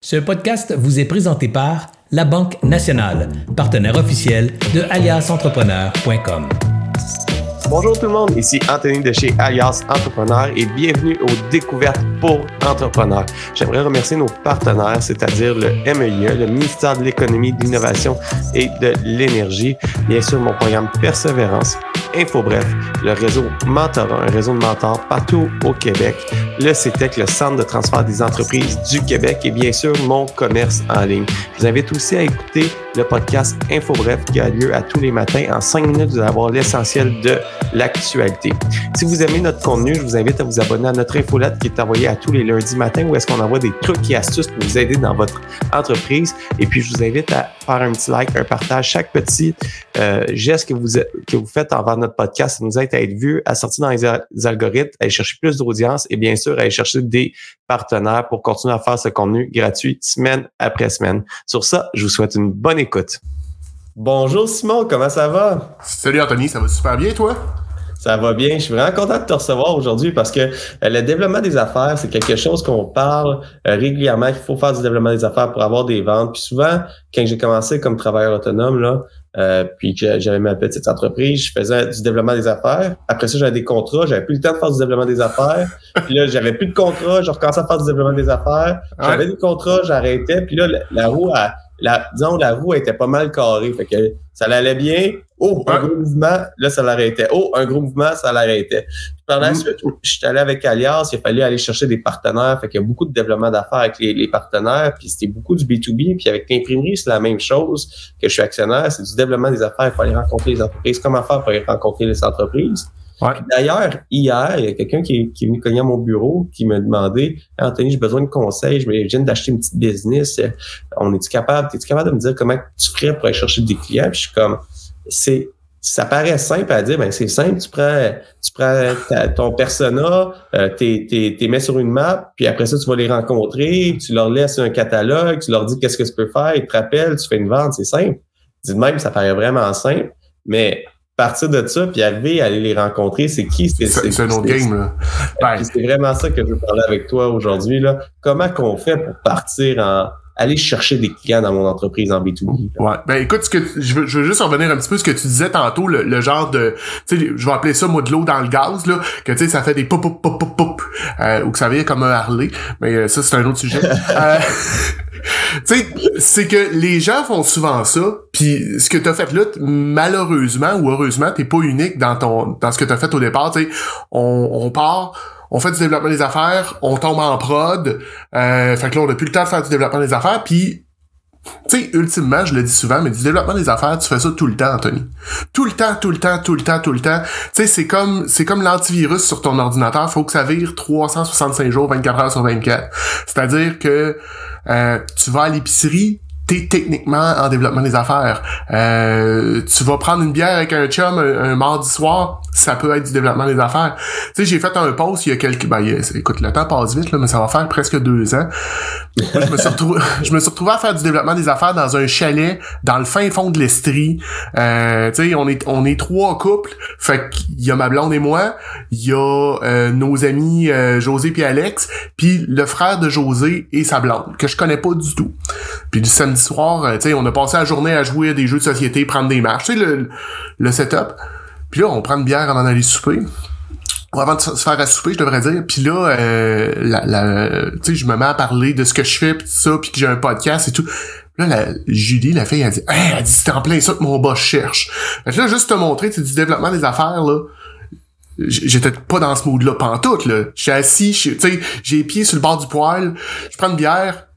Ce podcast vous est présenté par La Banque Nationale, partenaire officiel de aliasentrepreneur.com. Bonjour tout le monde, ici Anthony de chez Alias Entrepreneur et bienvenue aux découvertes pour entrepreneurs. J'aimerais remercier nos partenaires, c'est-à-dire le MEIE, le ministère de l'Économie, de l'Innovation et de l'Énergie, bien sûr mon programme Persévérance, InfoBref, le réseau Mentorat, un réseau de mentors partout au Québec, le CETEC, le Centre de transfert des entreprises du Québec et bien sûr mon commerce en ligne. Je vous invite aussi à écouter le podcast InfoBref qui a lieu à tous les matins. En cinq minutes, vous allez avoir l'essentiel de l'actualité. Si vous aimez notre contenu, je vous invite à vous abonner à notre infolette qui est envoyée à tous les lundis matins où est-ce qu'on envoie des trucs et astuces pour vous aider dans votre entreprise. Et puis, je vous invite à faire un petit like, un partage. Chaque petit euh, geste que vous, que vous faites envers notre podcast, ça nous aide à être vu, à sortir dans les, algorithmes, à aller chercher plus d'audience et bien sûr, à aller chercher des partenaires pour continuer à faire ce contenu gratuit semaine après semaine. Sur ça, je vous souhaite une bonne écoute. Bonjour Simon, comment ça va? Salut Anthony, ça va super bien toi? Ça va bien. Je suis vraiment content de te recevoir aujourd'hui parce que euh, le développement des affaires, c'est quelque chose qu'on parle euh, régulièrement, qu'il faut faire du développement des affaires pour avoir des ventes. Puis souvent, quand j'ai commencé comme travailleur autonome, là, euh, puis que j'avais ma petite entreprise, je faisais du développement des affaires. Après ça, j'avais des contrats, j'avais plus le temps de faire du développement des affaires. Puis là, j'avais plus de contrats, je recommençais à faire du développement des affaires. J'avais des contrats, j'arrêtais. Puis là, la, roue, la, disons, la roue était pas mal carrée. Fait que ça allait bien. Oh, un gros mouvement, là, ça l'arrêtait. Oh, un gros mouvement, ça l'arrêtait. Par la mm. suite, je suis allé avec Alias, il fallait aller chercher des partenaires. Fait qu'il y a beaucoup de développement d'affaires avec les, partenaires, puis c'était beaucoup du B2B. Puis avec l'imprimerie, c'est la même chose que je suis actionnaire, c'est du développement des affaires. Il faut aller rencontrer les entreprises. Comment faire pour aller rencontrer les entreprises? D'ailleurs, hier, il y a quelqu'un qui, est venu cogner à mon bureau qui m'a demandé Anthony, j'ai besoin de conseils, je viens d'acheter une petite business. On est-tu capable, es-tu capable de me dire comment tu ferais pour aller chercher des clients? Puis je suis comme c'est ça paraît simple à dire, ben c'est simple, tu prends, tu prends ton persona, euh, tu mets sur une map, puis après ça, tu vas les rencontrer, tu leur laisses un catalogue, tu leur dis qu'est-ce que tu peux faire, ils te rappellent, tu fais une vente, c'est simple. Dis même, ça paraît vraiment simple, mais partir de ça, puis arriver à aller les rencontrer, c'est qui? C'est un autre game, là. Ben. C'est vraiment ça que je veux parler avec toi aujourd'hui, là. Comment qu'on fait pour partir en, aller chercher des clients dans mon entreprise en B2B. Ouais. Ben écoute, ce que je, veux, je veux juste revenir un petit peu à ce que tu disais tantôt, le, genre de, tu sais, je vais appeler ça moi de l'eau dans le gaz là, que tu sais ça fait des pop pop pop pop pop, euh, ou que ça vient comme un Harley, mais euh, ça c'est un autre sujet. euh, tu sais, c'est que les gens font souvent ça, puis ce que t'as fait là, malheureusement ou heureusement, t'es pas unique dans ton dans ce que t'as fait au départ. Tu sais, on, on part on fait du développement des affaires, on tombe en prod, euh, fait que là, on n'a plus le temps de faire du développement des affaires, puis tu sais, ultimement, je le dis souvent, mais du développement des affaires, tu fais ça tout le temps, Anthony. Tout le temps, tout le temps, tout le temps, tout le temps. Tu sais, c'est comme, c'est comme l'antivirus sur ton ordinateur. Faut que ça vire 365 jours, 24 heures sur 24. C'est-à-dire que euh, tu vas à l'épicerie, t'es techniquement en développement des affaires. Euh, tu vas prendre une bière avec un chum un, mardi soir, ça peut être du développement des affaires. Tu j'ai fait un post il y a quelques... Ben, écoute, le temps passe vite, là, mais ça va faire presque deux ans. je, me suis retrouvé, à faire du développement des affaires dans un chalet, dans le fin fond de l'Estrie. Euh, tu sais, on est, on est trois couples. Fait qu'il y a ma blonde et moi, il y a euh, nos amis euh, José puis Alex, puis le frère de José et sa blonde, que je connais pas du tout. Puis du samedi soir, euh, tu on a passé la journée à jouer à des jeux de société, prendre des marches, tu sais, le, le setup. Puis là, on prend une bière avant d'aller souper. Ou avant de se faire à souper, je devrais dire. Puis là, euh, la, la tu sais, je me mets à parler de ce que je fais, pis ça, puis que j'ai un podcast et tout. Là, la, Julie, la fille, elle dit, hey, elle dit, c'est en plein ça que mon boss cherche. Fait que là, juste te montrer, c'est du développement des affaires, là j'étais pas dans ce mood-là pantoute, là. J'étais assis, tu sais, j'ai les pieds sur le bord du poêle, je prends une bière,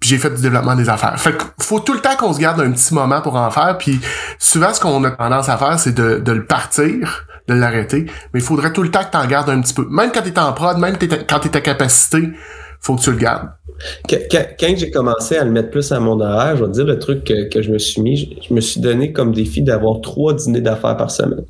puis j'ai fait du développement des affaires. Fait faut tout le temps qu'on se garde un petit moment pour en faire, puis souvent ce qu'on a tendance à faire, c'est de, de le partir, de l'arrêter, mais il faudrait tout le temps que tu en gardes un petit peu. Même quand t'es en prod, même quand t'es à capacité, faut que tu le gardes. Quand, j'ai commencé à le mettre plus à mon horaire, je vais te dire le truc que, que je me suis mis, je me suis donné comme défi d'avoir trois dîners d'affaires par semaine.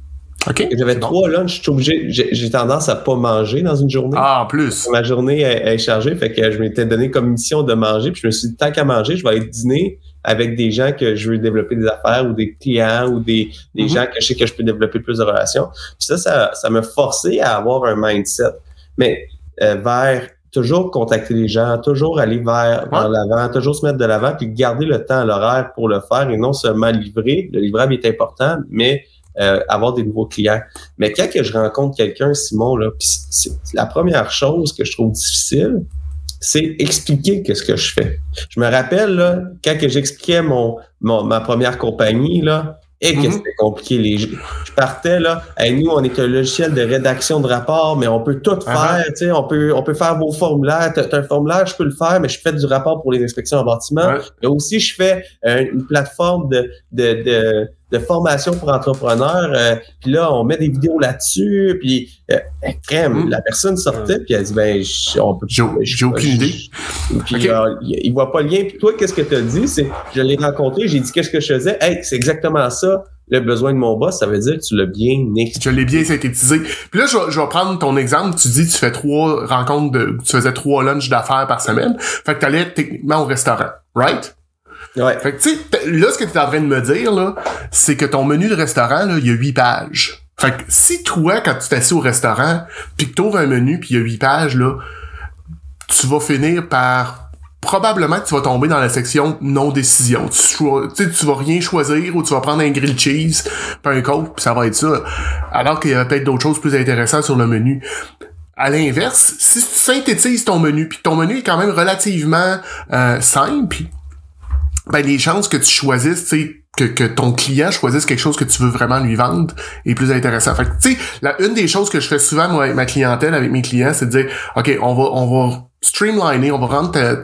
J'avais trois lunchs, obligé, j'ai tendance à pas manger dans une journée. Ah, en plus. Ma journée est, chargée, fait que je m'étais donné comme mission de manger, puis je me suis dit, tant qu'à manger, je vais aller dîner avec des gens que je veux développer des affaires ou des clients ou des, des mm-hmm. gens que je sais que je peux développer plus de relations. Puis ça, ça, ça m'a forcé à avoir un mindset. Mais euh, vers toujours contacter les gens, toujours aller vers, vers l'avant, toujours se mettre de l'avant, puis garder le temps à l'horaire pour le faire et non seulement livrer. Le livrable est important, mais euh, avoir des nouveaux clients. Mais quand que je rencontre quelqu'un, Simon, là, c'est la première chose que je trouve difficile, c'est expliquer qu'est-ce que je fais. Je me rappelle là, quand que j'expliquais mon, mon, ma première compagnie là, et que mhm. c'était compliqué. Les... Je partais là, nous, on est un logiciel de rédaction de rapport, mais on peut tout ah faire. Tu sais, on peut, on peut faire vos formulaires. Tu un formulaire, je peux le faire, mais je fais du rapport pour les inspections en bâtiment. Et aussi, je fais euh, une plateforme de, de, de de formation pour entrepreneurs. Euh, puis là, on met des vidéos là-dessus. Puis euh, crème, hmm. la personne sortait puis elle dit ben on peut. J'ai aucune idée. Puis euh, il voit pas le lien. Puis toi, qu'est-ce que tu as dit? C'est je l'ai rencontré, j'ai dit qu'est-ce que je faisais? Hey, c'est exactement ça. Le besoin de mon boss, ça veut dire que tu l'as bien expliqué. Je l'ai bien synthétisé. Puis là, je, je, vais prendre ton exemple. Tu dis tu fais trois rencontres, de, tu faisais trois lunchs d'affaires par semaine. Fait que tu allais techniquement au restaurant, right? Ouais. Fait que, tu sais, là, ce que tu es en train de me dire, là, c'est que ton menu de restaurant, là, il y a huit pages. Fait que si toi, quand tu t'assis au restaurant, puis que tu ouvres un menu, puis il y a huit pages, là, tu vas finir par probablement que tu vas tomber dans la section non-décision. Tu, tu vas rien choisir ou tu vas prendre un grilled cheese, puis un coke, puis ça va être ça. Alors qu'il y a peut-être d'autres choses plus intéressantes sur le menu. À l'inverse, si tu synthétises ton menu, puis ton menu est quand même relativement euh, simple, ben les chances que tu choisisses, tu que, que ton client choisisse quelque chose que tu veux vraiment lui vendre est plus intéressant. Fait tu sais, une des choses que je fais souvent moi avec ma clientèle, avec mes clients, c'est de dire, ok, on va on va streamliner, on va rendre ta,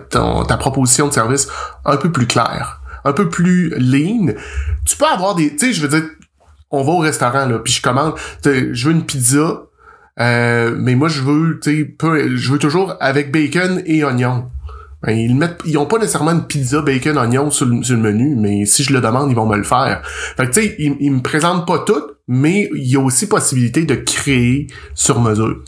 ta proposition de service un peu plus claire, un peu plus lean. Tu peux avoir des, tu sais, je veux dire, on va au restaurant là, puis je commande, je veux une pizza, euh, mais moi je veux, tu sais, je veux toujours avec bacon et oignon. Ben, ils mettent, ils ont pas nécessairement une pizza bacon oignon sur le, menu, mais si je le demande, ils vont me le faire. Fait que tu sais, ils, ils me présentent pas tout, mais il y a aussi possibilité de créer sur mesure.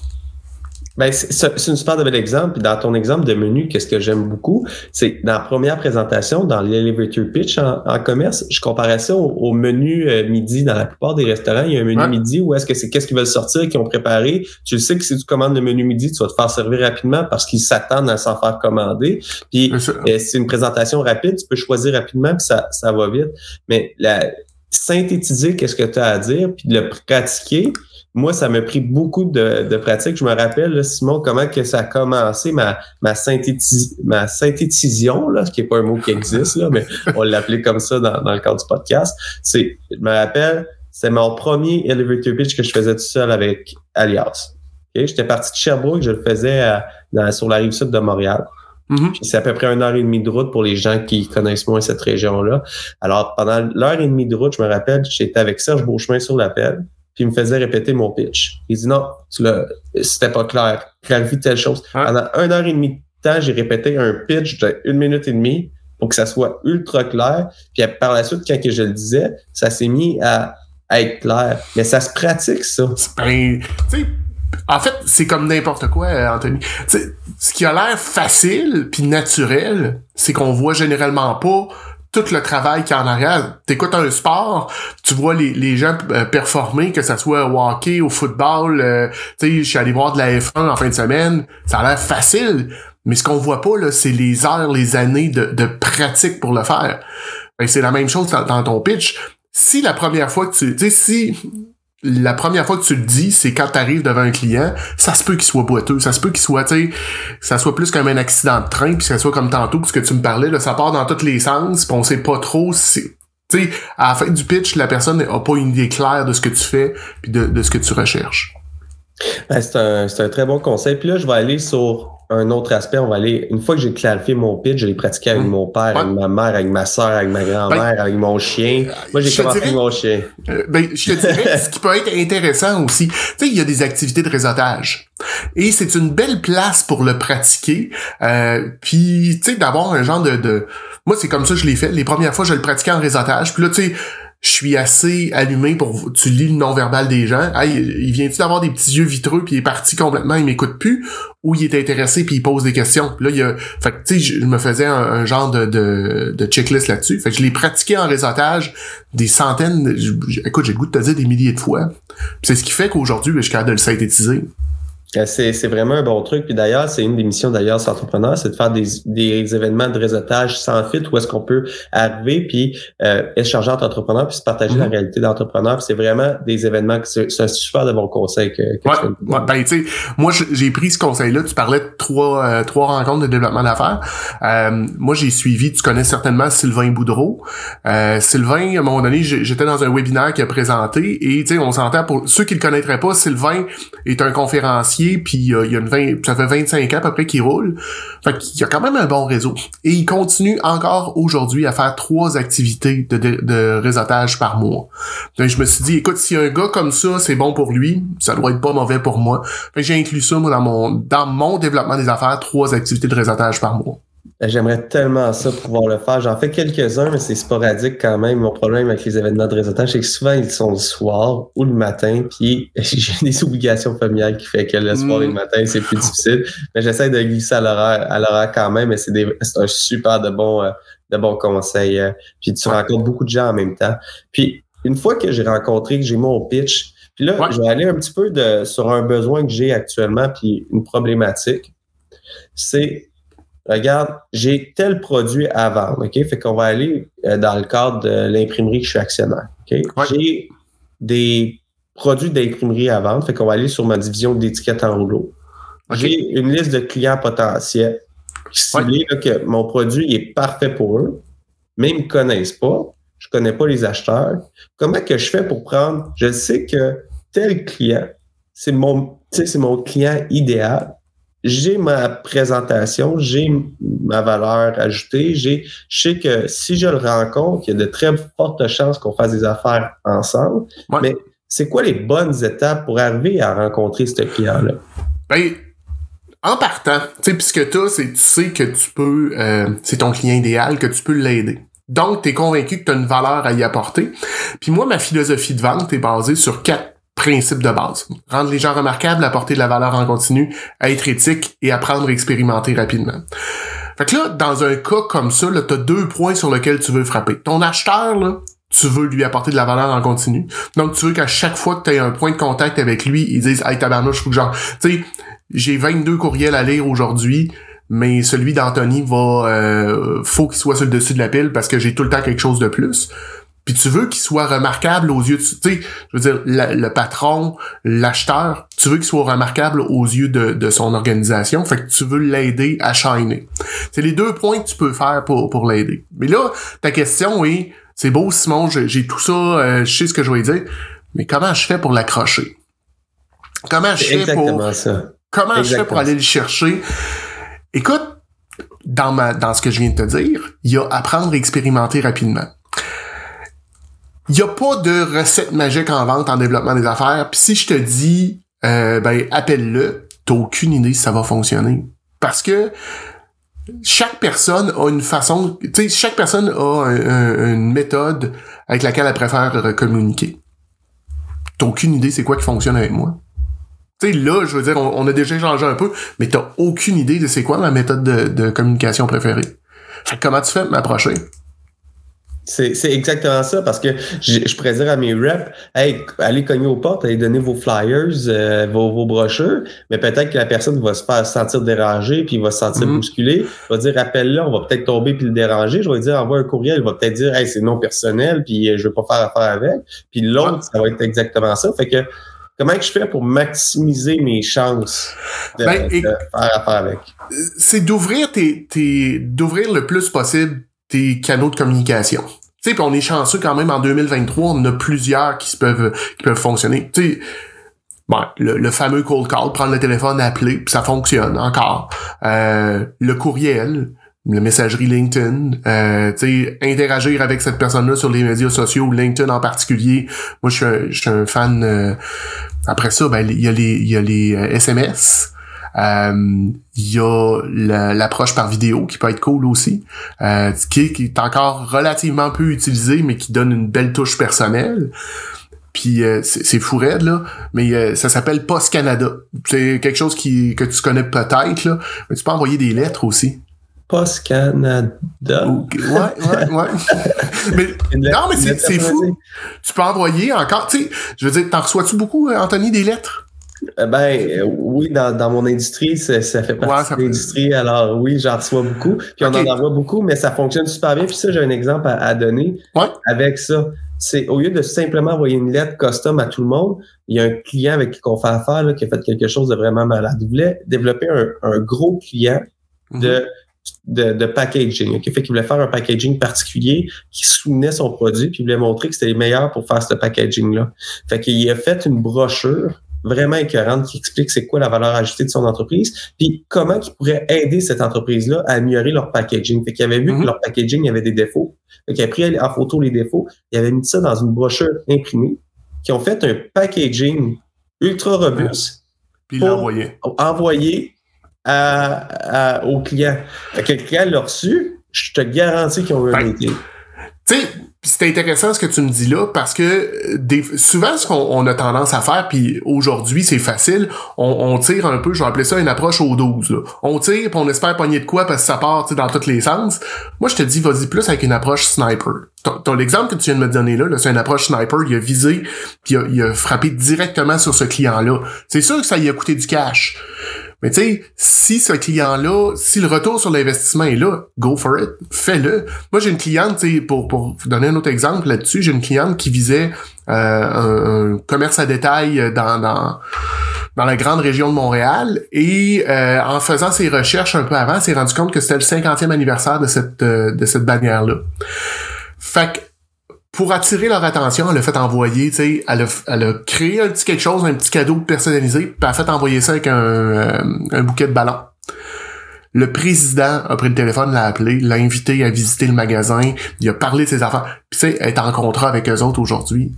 Ben, c'est une super bel exemple. dans ton exemple de menu, qu'est-ce que j'aime beaucoup, c'est dans la première présentation, dans l'elevator pitch en, commerce, je comparais ça au, menu euh, midi. Dans la plupart des restaurants, il y a un menu midi où est-ce que c'est qu'est-ce qu'ils veulent sortir, qu'ils ont préparé. Tu le sais que si tu commandes le menu midi, tu vas te faire servir rapidement parce qu'ils s'attendent à s'en faire commander. Puis euh, c'est une présentation rapide, tu peux choisir rapidement, puis ça, ça va vite. Mais la, synthétiser qu'est-ce que tu as à dire, puis de le pratiquer, moi, ça m'a pris beaucoup de, de pratique. Je me rappelle, Simon, comment que ça a commencé, ma, ma, ma synthétision, là, ce qui n'est pas un mot qui existe, là, mais on l'appelait comme ça dans, dans, le cadre du podcast. C'est, je me rappelle, c'est mon premier elevator pitch que je faisais tout seul avec Alias. Okay? J'étais parti de Sherbrooke, je le faisais sur la rive sud de Montréal. Mm-hmm. C'est à peu près une heure et demie de route pour les gens qui connaissent moins cette région-là. Alors, pendant l'heure et demie de route, je me rappelle, j'étais avec Serge Beauchemin sur l'appel puis il me faisait répéter mon pitch. Il dit non, c'était pas clair. Clarifie telle chose. Pendant une heure et demie de temps, j'ai répété un pitch de une minute et demie pour que ça soit ultra clair. Puis par la suite, quand que je le disais, ça s'est mis à, être clair. Mais ça se pratique, ça. Ben, en fait, c'est comme n'importe quoi, euh, Anthony. ce qui a l'air facile puis naturel, c'est qu'on voit généralement pas tout le travail qu'il y a en arrière. T'écoutes un sport, tu vois les, les gens euh, performer, que ça soit au hockey, au football. Euh, tu sais, je suis allé voir de la F1 en fin de semaine. Ça a l'air facile, mais ce qu'on voit pas là, c'est les heures, les années de, pratique pour le faire. Ben, c'est la même chose dans, dans ton pitch. Si la première fois que tu, tu sais, si la première fois que tu le dis, c'est quand tu arrives devant un client, ça se peut qu'il soit boiteux, ça se peut qu'il soit, tu ça soit plus comme un accident de train, puis ça soit comme tantôt, ce que tu me parlais, là, ça part dans tous les sens, puis on sait pas trop si... Tu sais, à la fin du pitch, la personne n'a pas une idée claire de ce que tu fais, puis de, de ce que tu recherches. Ben, c'est un, un, très bon conseil. Puis là, je vais aller sur un autre aspect, on va aller. Une fois que j'ai clarifié mon pitch, je l'ai pratiqué avec mmh. mon père, avec ma mère, avec ma soeur, avec ma grand-mère, ben, avec mon chien. Moi, j'ai commencé avec mon chien. Euh, ben, je te dirais, ce qui peut être intéressant aussi, tu sais, il y a des activités de réseautage. Et c'est une belle place pour le pratiquer. Euh, puis, tu sais, d'avoir un genre de, de... Moi, c'est comme ça que je l'ai fait. Les premières fois, je le pratiquais en réseautage. Puis là, tu sais, je suis assez allumé pour tu lis le non-verbal des gens. Hey, il vient-tu d'avoir des petits yeux vitreux puis il est parti complètement, il m'écoute plus ou il est intéressé puis il pose des questions. là il a fait tu sais je, me faisais un, genre de, checklist là-dessus. Fait que je l'ai pratiqué en réseautage des centaines écoute, j'ai le goût de te dire des milliers de fois. C'est ce qui fait qu'aujourd'hui je suis capable de le synthétiser. Euh, c'est vraiment un bon truc. Puis d'ailleurs, c'est une des missions d'ailleurs sur Entrepreneur, c'est de faire des, des, événements de réseautage sans filtre où est-ce qu'on peut arriver puis euh, échanger entre entrepreneurs puis se partager la mm-hmm. réalité d'entrepreneurs. C'est vraiment des événements que c'est un super de bon conseil que, que ouais, ouais, ben, tu sais, moi j'ai pris ce conseil-là. Tu parlais de trois euh, trois rencontres de développement d'affaires. Euh, moi j'ai suivi. Tu connais certainement Sylvain Boudreau. Euh, Sylvain, à un moment donné, j'étais dans un webinaire qui a présenté et tu sais, on s'entend pour ceux qui le connaîtraient pas. Sylvain est un conférencier puis euh, il y a une 20, ça fait 25 ans à peu près qu'il roule. Fait qu'il y a quand même un bon réseau. Et il continue encore aujourd'hui à faire trois activités de, de, réseautage par mois. Donc je me suis dit, écoute, si un gars comme ça, c'est bon pour lui, ça doit être pas mauvais pour moi. Que j'ai inclus ça moi, dans mon dans mon développement des affaires, trois activités de réseautage par mois. Ben, j'aimerais tellement ça pouvoir le faire. J'en fais quelques-uns, mais c'est sporadique quand même. Mon problème avec les événements de réseautage, c'est que souvent ils sont le soir ou le matin, puis j'ai des obligations familiales qui fait que le soir et le mm. matin, c'est plus difficile. Mais j'essaie de glisser à l'horaire, à l'horaire quand même, mais c'est un super de bon, euh, de bons conseils. Euh. Puis tu rencontres beaucoup de gens en même temps. Puis une fois que j'ai rencontré, que j'ai mon pitch, puis là, je vais aller un petit peu de, sur un besoin que j'ai actuellement, puis une problématique. C'est regarde, j'ai tel produit à vendre, OK? Fait qu'on va aller euh, dans le cadre de l'imprimerie que je suis actionnaire, OK? J'ai des produits d'imprimerie à vendre, fait qu'on va aller sur ma division d'étiquettes en rouleau. J'ai une liste de clients potentiels qui que mon produit est parfait pour eux, mais ils me connaissent pas. Je connais pas les acheteurs. Comment que je fais pour prendre, je sais que tel client, c'est mon, c'est mon client idéal j'ai ma présentation, j'ai ma valeur ajoutée, j'ai, je sais que si je le rencontre, il y a de très fortes chances qu'on fasse des affaires ensemble. Mais c'est quoi les bonnes étapes pour arriver à rencontrer ce client-là? Ben, en partant, tu sais, puisque toi, c'est, tu sais que tu peux, euh, c'est ton client idéal, que tu peux l'aider. Donc, tu es convaincu que tu as une valeur à y apporter. Puis moi, ma philosophie de vente est basée sur quatre principe de base. Rendre les gens remarquables, apporter de la valeur en continu, être éthique et apprendre à expérimenter rapidement. Fait que là, dans un cas comme ça, tu as deux points sur lesquels tu veux frapper. Ton acheteur, là, tu veux lui apporter de la valeur en continu. Donc, tu veux qu'à chaque fois que tu aies un point de contact avec lui, il dise Hey tabarnouche, faut que genre. Tu sais, j'ai 22 courriels à lire aujourd'hui, mais celui d'Anthony va euh, faut qu'il soit sur le dessus de la pile parce que j'ai tout le temps quelque chose de plus puis tu veux qu'il soit remarquable aux yeux, tu sais, je veux dire, le patron, l'acheteur, tu veux qu'il soit remarquable aux yeux de, de, son organisation, fait que tu veux l'aider à shiner. C'est les deux points que tu peux faire pour, pour l'aider. Mais là, ta question est, c'est beau Simon, j'ai tout ça, euh, je sais ce que je vais dire, mais comment je fais pour l'accrocher? Comment je fais pour... Ça. Comment je fais pour aller le chercher? Écoute, dans, ma, dans ce que je viens de te dire, il y a apprendre à expérimenter rapidement. Il n'y a pas de recette magique en vente, en développement des affaires. Puis si je te dis, euh, ben, appelle-le, t'as aucune idée si ça va fonctionner. Parce que chaque personne a une façon, tu sais, chaque personne a une méthode avec laquelle elle préfère communiquer. T'as aucune idée c'est quoi qui fonctionne avec moi. Tu sais, là, je veux dire, on, a déjà échangé un peu, mais t'as aucune idée de c'est quoi ma méthode de, de communication préférée. Fait que comment tu fais pour m'approcher? C'est exactement ça, parce que je, je pourrais dire à mes reps, hey, allez cogner aux portes, allez donner vos flyers, euh, vos, vos brochures, mais peut-être que la personne va se faire sentir dérangée, puis va se sentir mm bousculé, va dire appelle-le, on va peut-être tomber puis le déranger. Je vais dire envoie un courriel, il va peut-être dire hey, c'est non personnel, puis euh, je veux pas faire affaire avec. Puis l'autre, ça va être exactement ça. Fait que comment je fais pour maximiser mes chances de, ben, de faire affaire avec? C'est d'ouvrir tes, tes d'ouvrir le plus possible tes canaux de communication. Tu sais, on est chanceux quand même en 2023, on a plusieurs qui peuvent qui peuvent fonctionner. Tu sais, bon, le, fameux cold call, prendre le téléphone, appeler, puis ça fonctionne encore. Euh, le courriel, la messagerie LinkedIn, euh, interagir avec cette personne-là sur les médias sociaux, LinkedIn en particulier. Moi, je suis un, fan. Euh, après ça, ben il y a les il y a les SMS. Euh, il y a l'approche par vidéo qui peut être cool aussi, euh, qui, est encore relativement peu utilisé, mais qui donne une belle touche personnelle. Puis euh, c'est fou raide, là, mais ça s'appelle Post Canada. C'est quelque chose qui, que tu connais peut-être, là, mais tu peux envoyer des lettres aussi. Post Canada. Ouais, ouais, ouais. mais, non, mais c'est fou. Tu peux envoyer encore, tu sais, je veux dire, t'en reçois-tu beaucoup, Anthony, des lettres? Euh, ben euh, oui, dans, dans mon industrie, ça, ça fait partie de l'industrie. Alors oui, j'en reçois beaucoup. Puis on en envoie beaucoup, mais ça fonctionne super bien. Puis ça, j'ai un exemple à, donner avec ça. C'est au lieu de simplement envoyer une lettre custom à tout le monde, il y a un client avec qui on fait affaire là, qui a fait quelque chose de vraiment malade. Il voulait développer un, un gros client de mhm de, de packaging. Qui fait qu'il voulait faire un packaging particulier qui soutenait son produit, puis il voulait montrer que c'était les meilleurs pour faire ce packaging-là. Fait qu'il a fait une brochure vraiment écœurante qui explique c'est quoi la valeur ajoutée de son entreprise, puis comment il pourrait aider cette entreprise-là à améliorer leur packaging. Fait qu'il avait vu que mm-hmm. leur packaging avait des défauts. Fait qu'il a pris en photo les défauts, il avait mis ça dans une brochure imprimée, qui ont fait un packaging ultra robuste. Puis l'a envoyé. Envoyé à, au client. Fait le client l'a reçu, je te garantis qu'ils ont eu un meeting. Tu sais, c'est intéressant ce que tu me dis là parce que des, souvent ce qu'on a tendance à faire puis aujourd'hui c'est facile on, tire un peu je vais appeler ça une approche au 12 là. on tire puis on espère pogner de quoi parce que ça part dans tous les sens. Moi je te dis vas-y plus avec une approche sniper. Ton, l'exemple que tu viens de me donner là, c'est une approche sniper il a visé puis il a, il a frappé directement sur ce client là c'est sûr que ça y a coûté du cash mais tu sais, si ce client-là, si le retour sur l'investissement est là, go for it, fais-le. Moi, j'ai une cliente, tu sais, pour, pour vous donner un autre exemple là-dessus, j'ai une cliente qui visait euh, un, commerce à détail dans, dans, dans la grande région de Montréal et euh, en faisant ses recherches un peu avant, s'est rendu compte que c'était le 50e anniversaire de cette, euh, de cette bannière-là. Fait que pour attirer leur attention, elle a fait envoyer, tu sais, elle a, elle a créé un petit quelque chose, un petit cadeau personnalisé, puis elle a fait envoyer ça avec un, euh, un bouquet de ballons. Le président a pris le téléphone, l'a appelé, l'a invité à visiter le magasin, il a parlé de ses affaires. Puis tu sais, elle est en contrat avec eux autres aujourd'hui.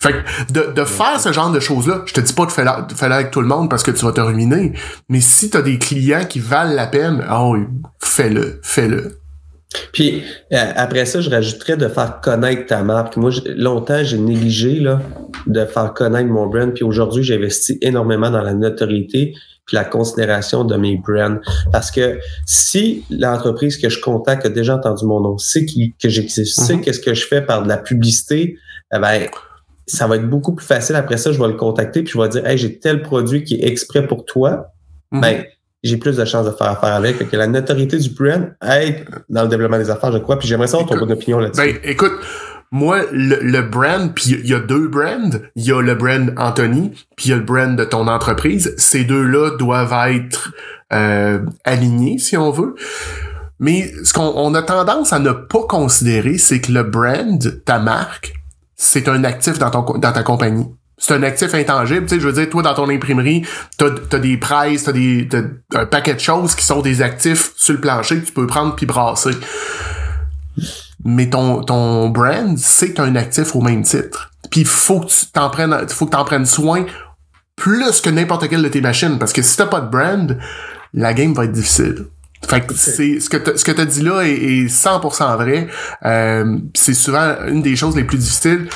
Fait que de, de faire ce genre de choses-là, je te dis pas de faire, de faire avec tout le monde parce que tu vas te ruiner, mais si tu as des clients qui valent la peine, oh, fais-le, fais-le. Puis euh, après ça, je rajouterais de faire connaître ta marque. Moi, longtemps, j'ai négligé là, de faire connaître mon brand. Puis aujourd'hui, j'investis énormément dans la notoriété puis la considération de mes brands. Parce que si l'entreprise que je contacte a déjà entendu mon nom, sait que j'existe, sait mhm. qu'est-ce que je fais par de la publicité, eh ben ça va être beaucoup plus facile. Après ça, je vais le contacter puis je vais dire, hey, j'ai tel produit qui est exprès pour toi. Mhm. Ben, j'ai plus de chances de faire affaire avec. que la notoriété du brand aide dans le développement des affaires, je crois. Puis j'aimerais savoir ton bonne opinion là-dessus. Ben, écoute, moi, le, brand, puis il y a deux brands. Il y a le brand Anthony, puis il y a le brand de ton entreprise. Ces deux-là doivent être euh, alignés, si on veut. Mais ce qu'on a tendance à ne pas considérer, c'est que le brand, ta marque, c'est un actif dans, ton, dans ta compagnie c'est un actif intangible. Tu sais, je veux dire, toi, dans ton imprimerie, t'as as des prices, t'as des un paquet de choses qui sont des actifs sur le plancher que tu peux prendre puis brasser. Mais ton, ton brand, c'est un actif au même titre. Puis faut que tu t'en prennes, faut que t'en prennes soin plus que n'importe quelle de tes machines. Parce que si t'as pas de brand, la game va être difficile. Fait que c'est ce que ce que t'as dit là est, est 100% vrai. Euh, c'est souvent une des choses les plus difficiles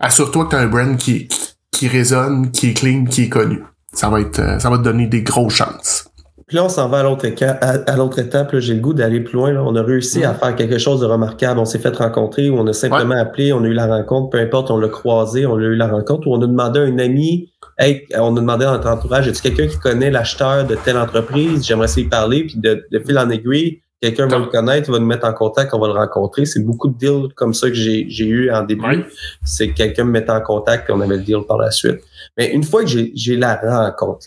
assure-toi que tu as un brand qui, qui, résonne, qui est clean, qui est connu. Ça va être, euh, ça va te donner des grosses chances. Puis là, on s'en va à l'autre à, l'autre étape. J'ai le goût d'aller plus loin. Là. On a réussi à mm. faire quelque chose de remarquable. On s'est fait rencontrer ou on a simplement appelé, on a eu la rencontre, peu importe, on l'a croisé, on a eu la rencontre, ou on a demandé à un ami, hey, on a demandé à notre entourage, est-ce quelqu'un qui connaît l'acheteur de telle entreprise? J'aimerais essayer de parler, puis de, de fil en aiguille, Quelqu'un va le connaître, va nous mettre en contact, on va le rencontrer. C'est beaucoup de deals comme ça que j'ai eu en début. C'est que quelqu'un me mettait en contact puis on avait le deal par la suite. Mais une fois que j'ai la rencontre,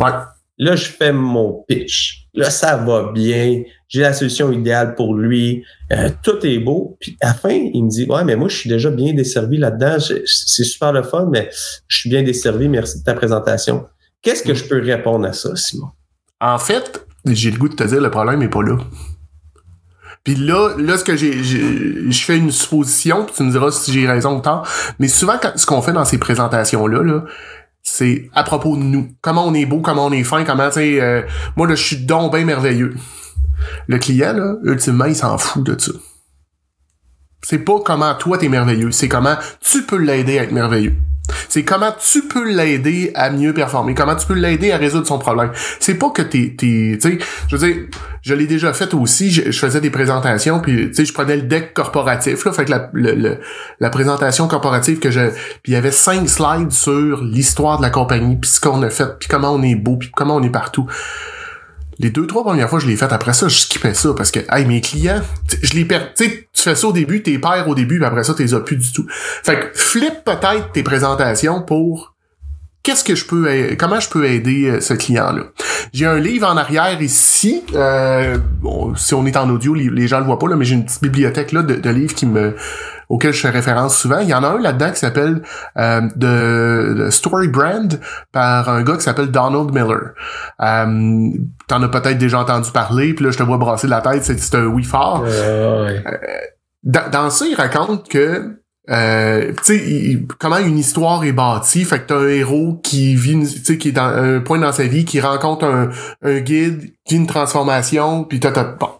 là, là, je fais mon pitch. Là, ça va bien. J'ai la solution idéale pour lui. Euh, tout est beau. Puis à la fin, il me dit Ouais, mais moi, je suis déjà bien desservi là-dedans. C'est super le fun, mais je suis bien desservi. Merci de ta présentation. Qu'est-ce que mm. je peux répondre à ça, Simon? En fait, j'ai le goût de te dire, le problème est pas là. Puis là, là, ce que j'ai, je fais une supposition, puis tu me diras si j'ai raison ou tort. Mais souvent, ce qu'on fait dans ces présentations-là, là, c'est à propos de nous. Comment on est beau, comment on est fin, comment, tu sais, euh, moi, là, je suis donc bien merveilleux. Le client, là, ultimement, il s'en fout de ça. C'est pas comment toi t'es merveilleux, c'est comment tu peux l'aider à être merveilleux. C'est comment tu peux l'aider à mieux performer, comment tu peux l'aider à résoudre son problème. C'est pas que t'es, tu sais, je veux dire, je l'ai déjà fait aussi, je, faisais des présentations, puis tu sais, je prenais le deck corporatif, là, fait que la, la présentation corporative que je, puis il y avait cinq slides sur l'histoire de la compagnie, puis ce qu'on a fait, puis comment on est beau, puis comment on est partout les deux, trois premières fois, je l'ai fait. Après ça, je skippais ça parce que, hey, mes clients, je les perds. Tu sais, tu fais ça au début, t'es pères au début, puis après ça, t'es as plus du tout. Fait que, flip peut-être tes présentations pour qu'est-ce que je peux, comment je peux aider euh, ce client-là? J'ai un livre en arrière ici. Euh, bon, si on est en audio, les gens le voient pas là, mais j'ai une petite bibliothèque là de, de livres qui me auquel je fais référence souvent. Il y en a un là-dedans qui s'appelle euh, The, Story Brand par un gars qui s'appelle Donald Miller. Euh, T'en as peut-être déjà entendu parler, puis là je te vois brasser la tête, c'est un oui fort. Euh, dans, dans ça, il raconte que euh, tu sais comment une histoire est bâtie fait que t'as un héros qui vit tu sais qui est dans un point dans sa vie qui rencontre un, un guide qui a une transformation puis t'as bon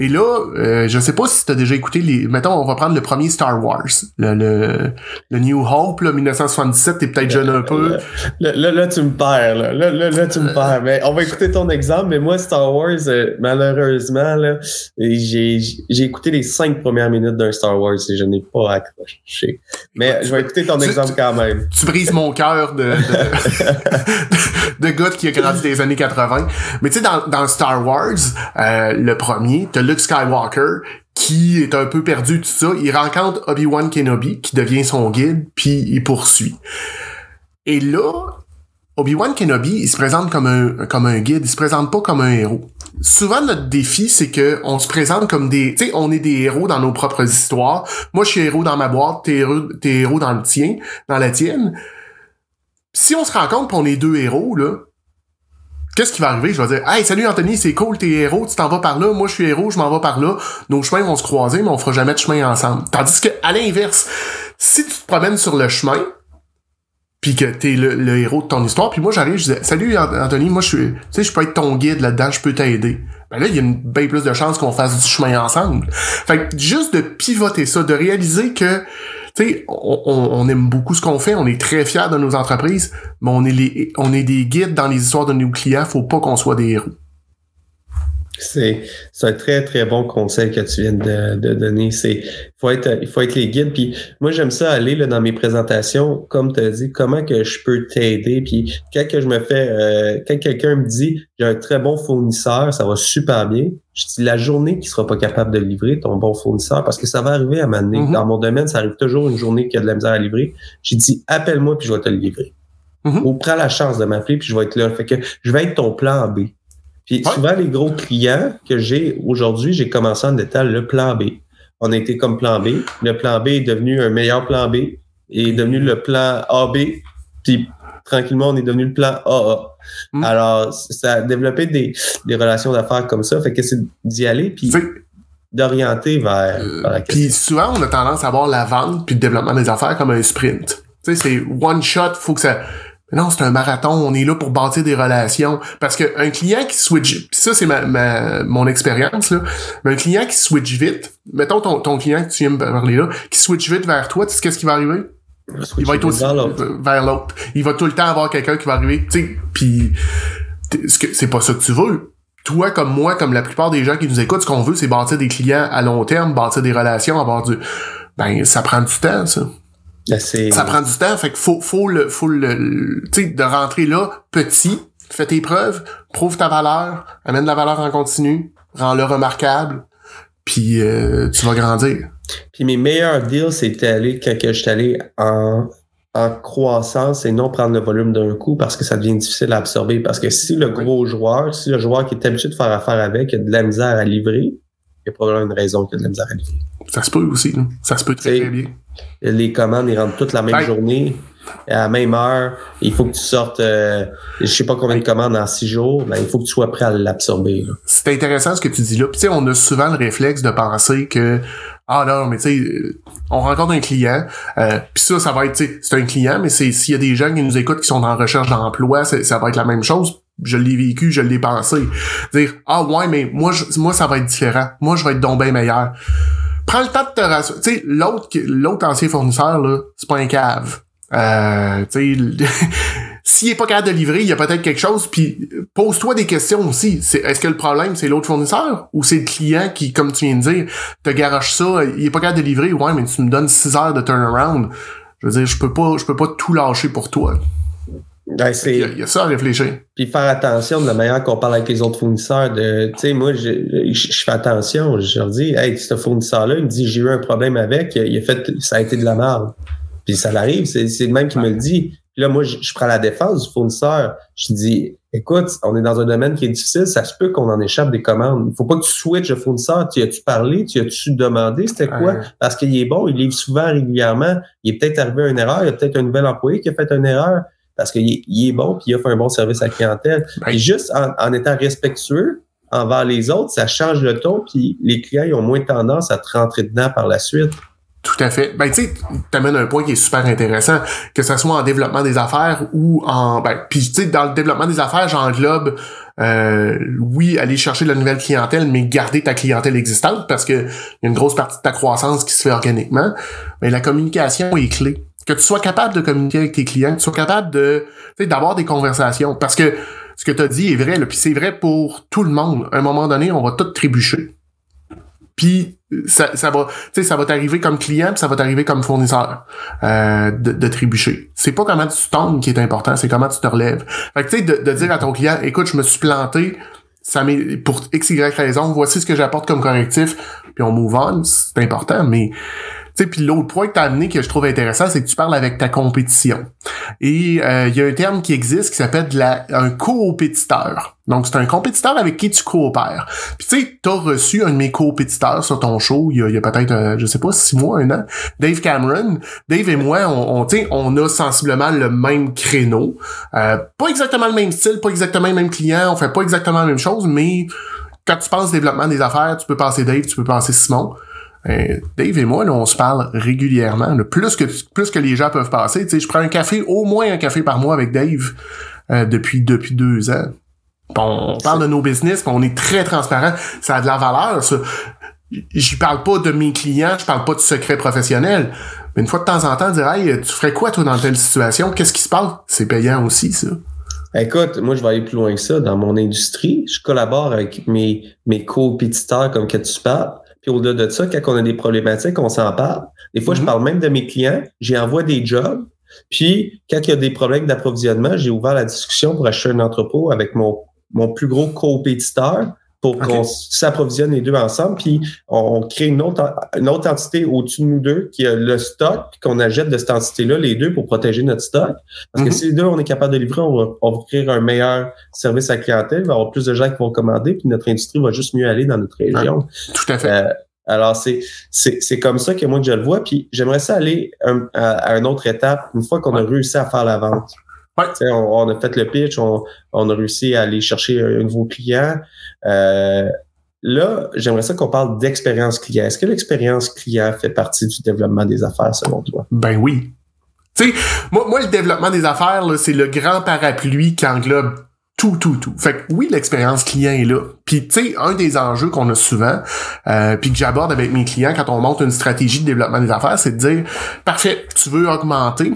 et là, euh, je sais pas si tu as déjà écouté les. Mettons, on va prendre le premier Star Wars, le, le, le New Hope, là, 1977, t'es peut-être jeune un peu. Là, là, là, tu me perds, là. Là, là, tu me perds. Mais on va écouter ton exemple, mais moi, Star Wars, euh, malheureusement, là, j'ai, j'ai écouté les cinq premières minutes d'un Star Wars et je n'ai pas accroché. Mais je vais écouter ton exemple quand même. Tu brises mon cœur de, de, de, gars qui a grandi des années 80. Mais tu sais, dans, dans Star Wars, euh, le premier, t'as Luke Skywalker qui est un peu perdu tout ça. Il rencontre Obi-Wan Kenobi qui devient son guide puis il poursuit. Et là, Obi-Wan Kenobi, il se présente comme un, guide, il se présente pas comme un héros. Souvent, notre défi, c'est que on se présente comme des, tu sais, on est des héros dans nos propres histoires. Moi, je suis héros dans ma boîte, t'es héros, t'es héros dans le tien, dans la tienne. Si on se rend compte qu'on est deux héros, là, qu'est-ce qui va arriver? Je vais dire, hey, salut Anthony, c'est cool, t'es héros, tu t'en vas par là, moi je suis héros, je m'en vais par là. Nos chemins vont se croiser, mais on fera jamais de chemin ensemble. Tandis que, à l'inverse, si tu te promènes sur le chemin, puis que t'es le, héros de ton histoire, puis moi j'arrive, je dis, salut Anthony, moi je suis, tu sais, je peux être ton guide là-dedans, je peux t'aider. Ben là, il y a une bien plus de chances qu'on fasse du chemin ensemble. Fait que juste de pivoter ça, de réaliser que on, aime beaucoup ce qu'on fait, on est très fiers de nos entreprises, mais on est, des guides dans les histoires de nos clients, faut pas qu'on soit des héros. C'est un très, très bon conseil que tu viens de, donner. Il faut être les guides. Puis moi, j'aime ça aller là, dans mes présentations, comme tu as dit, comment que je peux t'aider? Puis quand que je me fais, euh, quand quelqu'un me dit j'ai un très bon fournisseur, ça va super bien. Je dis la journée qui sera pas capable de livrer ton bon fournisseur, parce que ça va arriver à un moment mm-hmm. Dans mon domaine, ça arrive toujours une journée qui a de la misère à livrer. J'ai dit appelle-moi puis je vais te le livrer. Mm-hmm. Ou prends la chance de m'appeler puis je vais être là. Fait que je vais être ton plan B. Puis souvent, les gros clients que j'ai aujourd'hui, j'ai commencé en étant le plan B. On a été comme plan B. Le plan B est devenu un meilleur plan B et est devenu le plan AB. Puis tranquillement, on est devenu le plan AA. Hmm. Alors, ça a développé des, des relations d'affaires comme ça. Fait que c'est d'y aller puis d'orienter vers, euh, la question. Puis souvent, on a tendance à voir la vente puis le développement des affaires comme un sprint. Tu sais, c'est one shot, faut que ça non, c'est un marathon, on est là pour bâtir des relations. Parce qu'un client qui switch, ça c'est ma, mon expérience, là, mais un client qui switch vite, mettons ton, ton client que tu viens me parler là, qui switch vite vers toi, tu sais qu'est-ce qui va arriver? Il va être aussi vers l'autre. Il va tout le temps avoir quelqu'un qui va arriver, tu sais, puis c'est pas ça que tu veux. Toi, comme moi, comme la plupart des gens qui nous écoutent, ce qu'on veut, c'est bâtir des clients à long terme, bâtir des relations, avoir du... Ben, ça prend du temps, ça. Ben, ça prend du temps, fait qu'il faut, faut le, faut le, tu sais, de rentrer là, petit, fais tes preuves, prouve ta valeur, amène la valeur en continu, rends-le remarquable, puis euh, tu vas grandir. Puis mes meilleurs deals, c'était aller quand je suis allé en, en croissance et non prendre le volume d'un coup parce que ça devient difficile à absorber. Parce que si le gros joueur, si le joueur qui est habitué de faire affaire avec a de la misère à livrer, il y a probablement une raison qu'il a de la misère à livrer. Ça se peut aussi, ça se peut très, très bien les commandes, ils rentrent toutes la même journée, à la même heure. Il faut que tu sortes, euh, je sais pas combien de commandes en six jours, mais il faut que tu sois prêt à l'absorber. C'est intéressant ce que tu dis là. Puis tu sais, on a souvent le réflexe de penser que ah non, mais tu sais, on rencontre un client, euh, puis ça, ça va être, c'est un client, mais c'est s'il y a des gens qui nous écoutent qui sont en recherche d'emploi, ça va être la même chose. Je l'ai vécu, je l'ai pensé. Dire ah ouais, mais moi, moi ça va être différent. Moi, je vais être donc bien meilleur prends le temps de te rassurer. Tu sais, l'autre, l'autre ancien fournisseur, là, c'est pas un cave. Euh, S'il est pas capable de livrer, il y a peut-être quelque chose. Puis pose-toi des questions aussi. C'est, est-ce que le problème, c'est l'autre fournisseur ou c'est le client qui, comme tu viens de dire, te garoche ça, il est pas capable de livrer, ouais, mais tu me donnes 6 heures de turnaround. Je veux dire, je peux pas, je peux pas tout lâcher pour toi. Ben, c'est... Il, y a, ça à réfléchir. Puis faire attention de la manière qu'on parle avec les autres fournisseurs. De, tu sais, moi, je, je, fais attention. Je leur dis, hey, ce fournisseur-là, il me dit, j'ai eu un problème avec. Il a fait, ça a été de la merde. Puis ça l'arrive, c'est, c'est le même qui me le dit. Puis là, moi, je, prends la défense du fournisseur. Je dis, écoute, on est dans un domaine qui est difficile. Ça se peut qu'on en échappe des commandes. Il faut pas que tu switches le fournisseur. Tu as-tu parlé? Tu as-tu demandé? C'était quoi? Parce qu'il est bon, il livre souvent, régulièrement. Il est peut-être arrivé à une erreur. Il y a peut-être un nouvel employé qui a fait une erreur parce qu'il est, il est bon puis il offre un bon service à la clientèle. Ben, et juste en, étant respectueux envers les autres, ça change le ton puis les clients ils ont moins tendance à te rentrer dedans par la suite. Tout à fait. Ben, tu sais, t'amènes un point qui est super intéressant, que ce soit en développement des affaires ou en... Ben, puis, tu sais, dans le développement des affaires, j'englobe, euh, oui, aller chercher de la nouvelle clientèle, mais garder ta clientèle existante parce que y a une grosse partie de ta croissance qui se fait organiquement. Mais la communication est clé que tu sois capable de communiquer avec tes clients, que tu sois capable de d'avoir des conversations. Parce que ce que tu as dit est vrai, puis c'est vrai pour tout le monde. À un moment donné, on va tout trébucher. Puis ça, ça va, ça va t'arriver comme client, puis ça va t'arriver comme fournisseur euh, de, de, trébucher. C'est pas comment tu tombes qui est important, c'est comment tu te relèves. Fait que tu sais, de, de, dire à ton client, écoute, je me suis planté, ça m'est pour x y raison, voici ce que j'apporte comme correctif, puis on move on, c'est important, mais puis l'autre point que tu as amené que je trouve intéressant, c'est que tu parles avec ta compétition. Et euh, il y a un terme qui existe qui s'appelle un coopétiteur. Donc, c'est un compétiteur avec qui tu coopères. Puis tu sais, reçu un de mes coopétiteurs sur ton show il y a, peut-être, euh, je sais pas, six mois, un an, Dave Cameron. Dave et moi, on, on, on a sensiblement le même créneau. Euh, pas exactement le même style, pas exactement le même client, on fait pas exactement la même chose, mais quand tu penses développement des affaires, tu peux penser Dave, tu peux penser Simon. Euh, Dave et moi, là, on se parle régulièrement. plus que plus que les gens peuvent passer. Tu sais, je prends un café, au moins un café par mois avec Dave euh, depuis depuis deux ans. on parle de nos business, on est très transparent. Ça a de la valeur, ça. J'y parle pas de mes clients, je parle pas de secret professionnel. Mais une fois de temps en temps, dire Hey, tu ferais quoi toi dans telle situation? Qu'est-ce qui se passe? C'est payant aussi, ça. Écoute, moi, je vais aller plus loin que ça. Dans mon industrie, je collabore avec mes, mes compétiteurs comme que tu parles. Puis au-delà de ça, quand on a des problématiques, on s'en parle. Des fois, je mhm. parle même de mes clients, j'y envoie des jobs. Puis, quand il y a des problèmes d'approvisionnement, j'ai ouvert la discussion pour acheter un entrepôt avec mon, mon plus gros compétiteur pour qu'on s'approvisionne les deux ensemble, puis on crée une autre, une autre entité au-dessus de nous deux qui a le stock, qu'on achète de cette entité-là, les deux, pour protéger notre stock. Parce que mm-hmm. si les deux, on est capable de livrer, on va, offrir un meilleur service à la clientèle, il va y avoir plus de gens qui vont commander, puis notre industrie va juste mieux aller dans notre région. tout à fait. Euh, alors, c'est, c'est, comme ça que moi, je le vois. Puis j'aimerais ça aller à, une autre étape, une fois qu'on a réussi à faire la vente. On, on, a fait le pitch, on, on, a réussi à aller chercher un nouveau client. Euh, là, j'aimerais ça qu'on parle d'expérience client. Est-ce que l'expérience client fait partie du développement des affaires selon toi? Ben oui. Tu sais, moi, moi, le développement des affaires, c'est le grand parapluie qui englobe tout, tout, tout. Fait que oui, l'expérience client est là. Puis tu sais, un des enjeux qu'on a souvent, euh, puis que j'aborde avec mes clients quand on monte une stratégie de développement des affaires, c'est de dire, parfait, tu veux augmenter,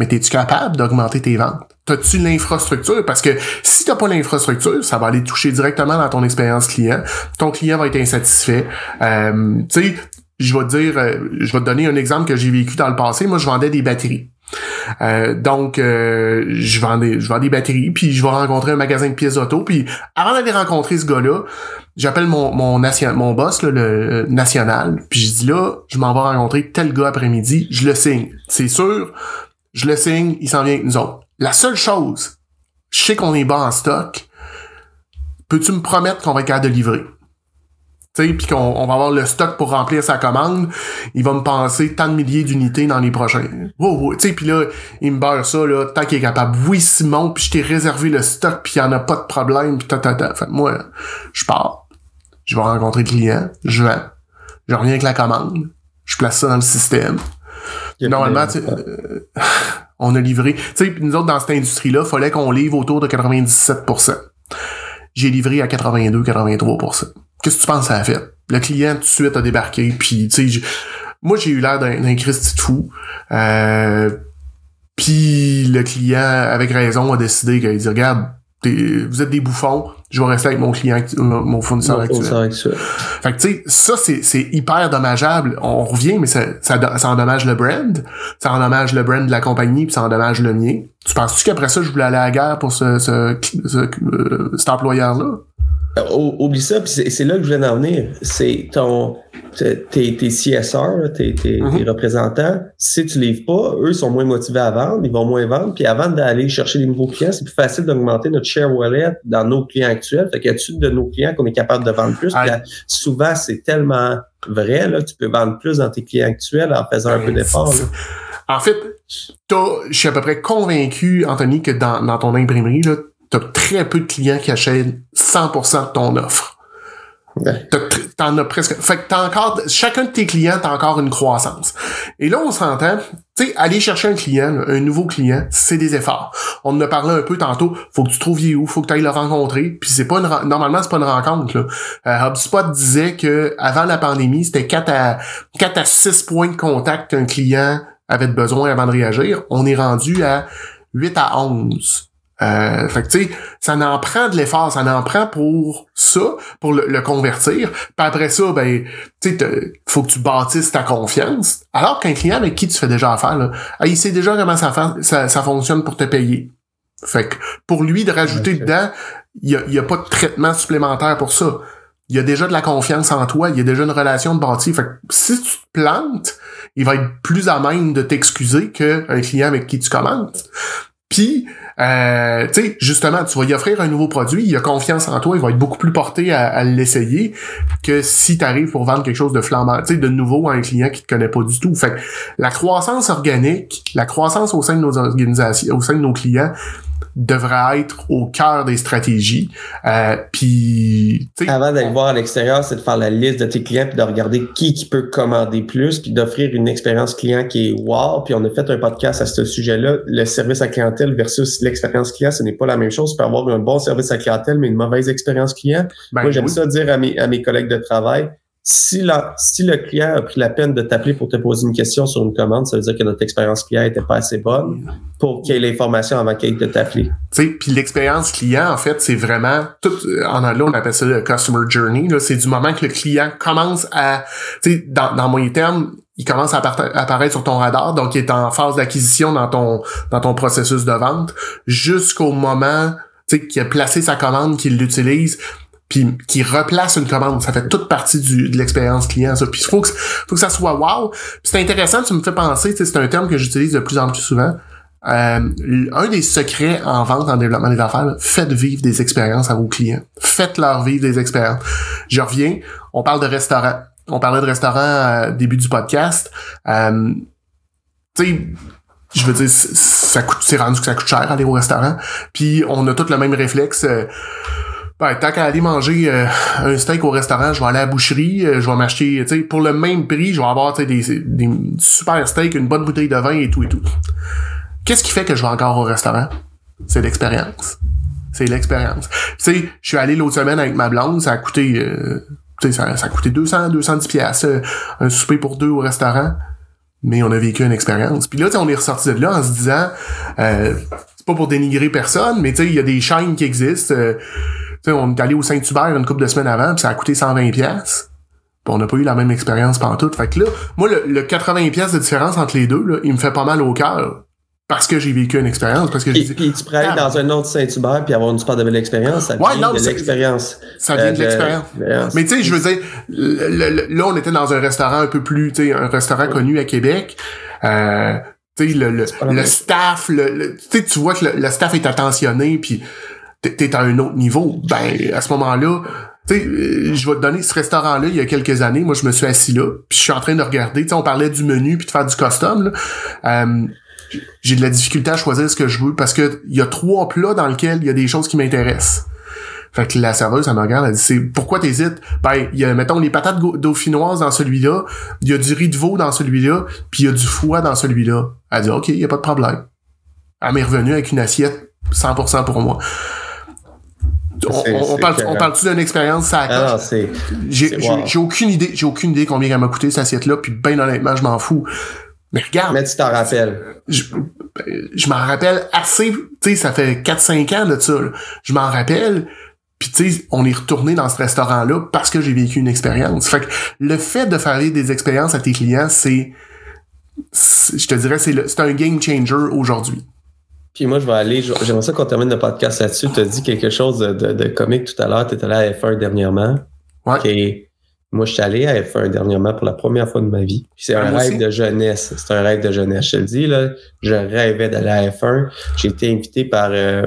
mais es-tu capable d'augmenter tes ventes? T'as-tu l'infrastructure? Parce que si t'as pas l'infrastructure, ça va aller toucher directement dans ton expérience client. Ton client va être insatisfait. Euh, tu sais, je vais te dire, euh, je vais te donner un exemple que j'ai vécu dans le passé. Moi, je vendais des batteries. Euh, donc, euh, je vendais, je vends des batteries, puis je vais rencontrer un magasin de pièces auto. Puis avant d'aller rencontrer ce gars-là, j'appelle mon mon, mon boss, le national, puis je dis là, je m'en vais rencontrer tel gars après-midi, je le signe. C'est sûr, je le signe, il s'en vient avec nous autres. La seule chose, je sais qu'on est bas en stock, peux-tu me promettre qu'on va être capable de livrer? puis qu'on on va avoir le stock pour remplir sa commande, il va me penser tant de milliers d'unités dans les prochains. Tu sais, puis là, il me beurre ça, là, tant qu'il est capable. Oui, Simon, puis je t'ai réservé le stock, puis il y en a pas de problème, puis ta, ta, ta. Moi, je pars, je vais rencontrer le client, je vends, je reviens avec la commande, je place ça dans le système, Normalement, euh, on a livré. Tu sais, nous autres, dans cette industrie-là, fallait qu'on livre autour de 97%. J'ai livré à 82-83%. Qu'est-ce que tu penses que ça a fait? Le client, tout de suite, a débarqué, puis, tu sais, moi, j'ai eu l'air d'un Christy de fou. Euh, Puis le client, avec raison, a décidé qu'il dit regarde, vous êtes des bouffons, je vais rester avec mon client, mon fournisseur Mon actuel. fournisseur actuel. Fait que tu sais, ça c'est, c'est hyper dommageable. On revient, mais ça, ça, ça endommage le brand, ça endommage le brand de la compagnie, puis ça endommage le mien. Tu penses-tu qu'après ça, je voulais aller à la guerre pour ce, ce, ce- euh, cet employeur-là? Euh, o- Oublie ça, puis c'est là que je voulais en venir. C'est ton tes, tes CSR, tes, tes, Mhm. tes représentants. Si tu livres pas, eux sont moins motivés à vendre, ils vont moins vendre. Puis avant d'aller chercher des nouveaux clients, c'est plus facile d'augmenter notre share wallet dans nos clients actuels. Fait qu'il y a de nos clients qu'on est capable de vendre plus. Puis Ah. là, souvent, c'est tellement vrai. Là, tu peux vendre plus dans tes clients actuels en faisant un peu d'effort. là. En fait, je suis à peu près convaincu, Anthony, que dans, dans ton imprimerie, là, t'as très peu de clients qui achètent 100% de ton offre. Ouais. T'en as presque. Fait que t'as encore. Chacun de tes clients, t'as encore une croissance. Et là, on s'entend. Tu sais, aller chercher un client, un nouveau client, c'est des efforts. On en a parlé un peu tantôt. Faut que tu trouves où, faut que tu ailles le rencontrer. Puis c'est pas une normalement c'est pas une rencontre. Là. Euh, HubSpot disait que avant la pandémie, c'était 4 à 4 à 6 points de contact qu'un client avait besoin avant de réagir. On est rendu à 8 à 11. Euh, fait que tu sais, ça en prend de l'effort, ça en prend pour ça, pour le, le convertir. Puis après ça, ben, tu sais, faut que tu bâtisses ta confiance. Alors qu'un client avec qui tu fais déjà affaire, là, ah, il sait déjà comment ça, ça, ça fonctionne pour te payer. Fait que pour lui de rajouter dedans, il y a, il y a pas de traitement supplémentaire pour ça. Il y a déjà de la confiance en toi, il y a déjà une relation de bâtie. Fait que si tu te plantes, il va être plus à même de t'excuser qu'un client avec qui tu commences. Puis, euh, tu sais, justement, tu vas y offrir un nouveau produit, il a confiance en toi, il va être beaucoup plus porté à, l'essayer que si tu arrives pour vendre quelque chose de flambant, tu sais, de nouveau à un client qui te connaît pas du tout. Fait que la croissance organique, la croissance au sein de nos organisations, au sein de nos clients, devrait être au cœur des stratégies. Euh, puis, Avant d'aller voir à l'extérieur, c'est de faire la liste de tes clients puis de regarder qui qui peut commander plus puis d'offrir une expérience client qui est wow. Puis on a fait un podcast à ce sujet-là. Le service à clientèle versus l'expérience client, ce n'est pas la même chose. Tu peux avoir un bon service à clientèle mais une mauvaise expérience client. ben, Moi, j'aime oui. ça dire à mes, à mes collègues de travail. Si, la, si le client a pris la peine de t'appeler pour te poser une question sur une commande, ça veut dire que notre expérience client était pas assez bonne pour qu'il ait l'information avant qu'il de t'appeler. Tu sais, puis l'expérience client, en fait, c'est vraiment tout en anglais, on appelle ça le customer journey. C'est du moment que le client commence à, tu sais, dans, dans mon terme, il commence à appara- apparaître sur ton radar, donc il est en phase d'acquisition dans ton dans ton processus de vente, jusqu'au moment, qu'il a placé sa commande, qu'il l'utilise, puis qu'il replace une commande. Ça fait toute partie du, de l'expérience client, ça. Puis faut que faut que ça soit wow. C'est intéressant, tu me fais penser, c'est un terme que j'utilise de plus en plus souvent. Euh, un des secrets en vente, en développement des affaires, faites vivre des expériences à vos clients. Faites-leur vivre des expériences. Je reviens, on parle de restaurant. On parlait de restaurant euh, début du podcast. Euh, tu sais, je veux dire, ça coûte, c'est rendu que ça coûte cher aller au restaurant. Puis on a tous le même réflexe. Euh, ben, tant qu'à aller manger euh, un steak au restaurant, je vais aller à la boucherie, euh, je vais m'acheter, tu sais, pour le même prix, je vais avoir, tu sais, des, des super steaks, une bonne bouteille de vin et tout et tout. Qu'est-ce qui fait que je vais encore au restaurant? C'est l'expérience. C'est l'expérience. Tu sais, je suis allé l'autre semaine avec ma blonde, ça a coûté, euh, tu sais, ça, a coûté 200, 210 pièces un souper pour deux au restaurant. Mais on a vécu une expérience. Puis là, tu sais, on est ressorti de là en se disant, euh, c'est pas pour dénigrer personne, mais tu sais, il y a des chaînes qui existent. Tu sais, on est allé au Saint-Hubert une couple de semaines avant, puis ça a coûté 120 pièces. On n'a pas eu la même expérience pantoute. Fait que là, moi, le, le 80 pièces de différence entre les deux, là, il me fait pas mal au cœur. Parce que j'ai vécu une expérience, parce que Puis, tu pourrais aller dans un autre Saint-Hubert puis avoir une super de belle expérience. Ça Ouais, vient non, de l'expérience. ça vient Euh, de l'expérience. Mais tu sais, je veux dire, le- le- là, on était dans un restaurant un peu plus, tu sais, un restaurant connu à Québec. Euh, tu sais, le, le, le staff, le, tu sais, tu vois que le, le staff est attentionné, puis t'es- à un autre niveau. Ben, à ce moment-là, tu sais, euh, je vais te donner ce restaurant-là il y a quelques années. Moi, je me suis assis là, puis je suis en train de regarder. Tu sais, on parlait du menu puis de faire du custom. Là. Euh, j'ai de la difficulté à choisir ce que je veux parce que il y a trois plats dans lesquels il y a des choses qui m'intéressent. Fait que la serveuse, elle me regarde, elle dit, c'est pourquoi t'hésites? Ben, il y a, mettons, les patates dauphinoises dans celui-là, il y a du riz de veau dans celui-là, puis il y a du foie dans celui-là. Elle dit, OK, il y a pas de problème. Elle m'est revenue avec une assiette 100% pour moi. On, parle, on parle-tu d'une expérience, ça Ah non, c'est. j'ai wow. aucune idée, j'ai aucune idée combien elle m'a coûté cette assiette-là, puis ben honnêtement, je m'en fous. Mais regarde. Mais tu t'en rappelles. Je, je m'en rappelle assez, tu sais, ça fait 4-5 ans de ça. là. Je m'en rappelle. Puis tu sais, on est retourné dans ce restaurant-là parce que j'ai vécu une expérience. Fait que le fait de faire des expériences à tes clients, c'est, c'est- je te dirais, c'est le- c'est un game changer aujourd'hui. Puis moi, je vais aller, j'aimerais ça qu'on termine le podcast là-dessus. Tu as dit quelque chose de, de, de comique tout à l'heure. Tu étais allé à F1 dernièrement. Ouais. Moi, je suis allé à F1 dernièrement pour la première fois de ma vie. C'est un rêve aussi. de jeunesse. C'est un rêve de jeunesse. Je te le dis, là, je rêvais d'aller à F1. J'ai été invité par, euh,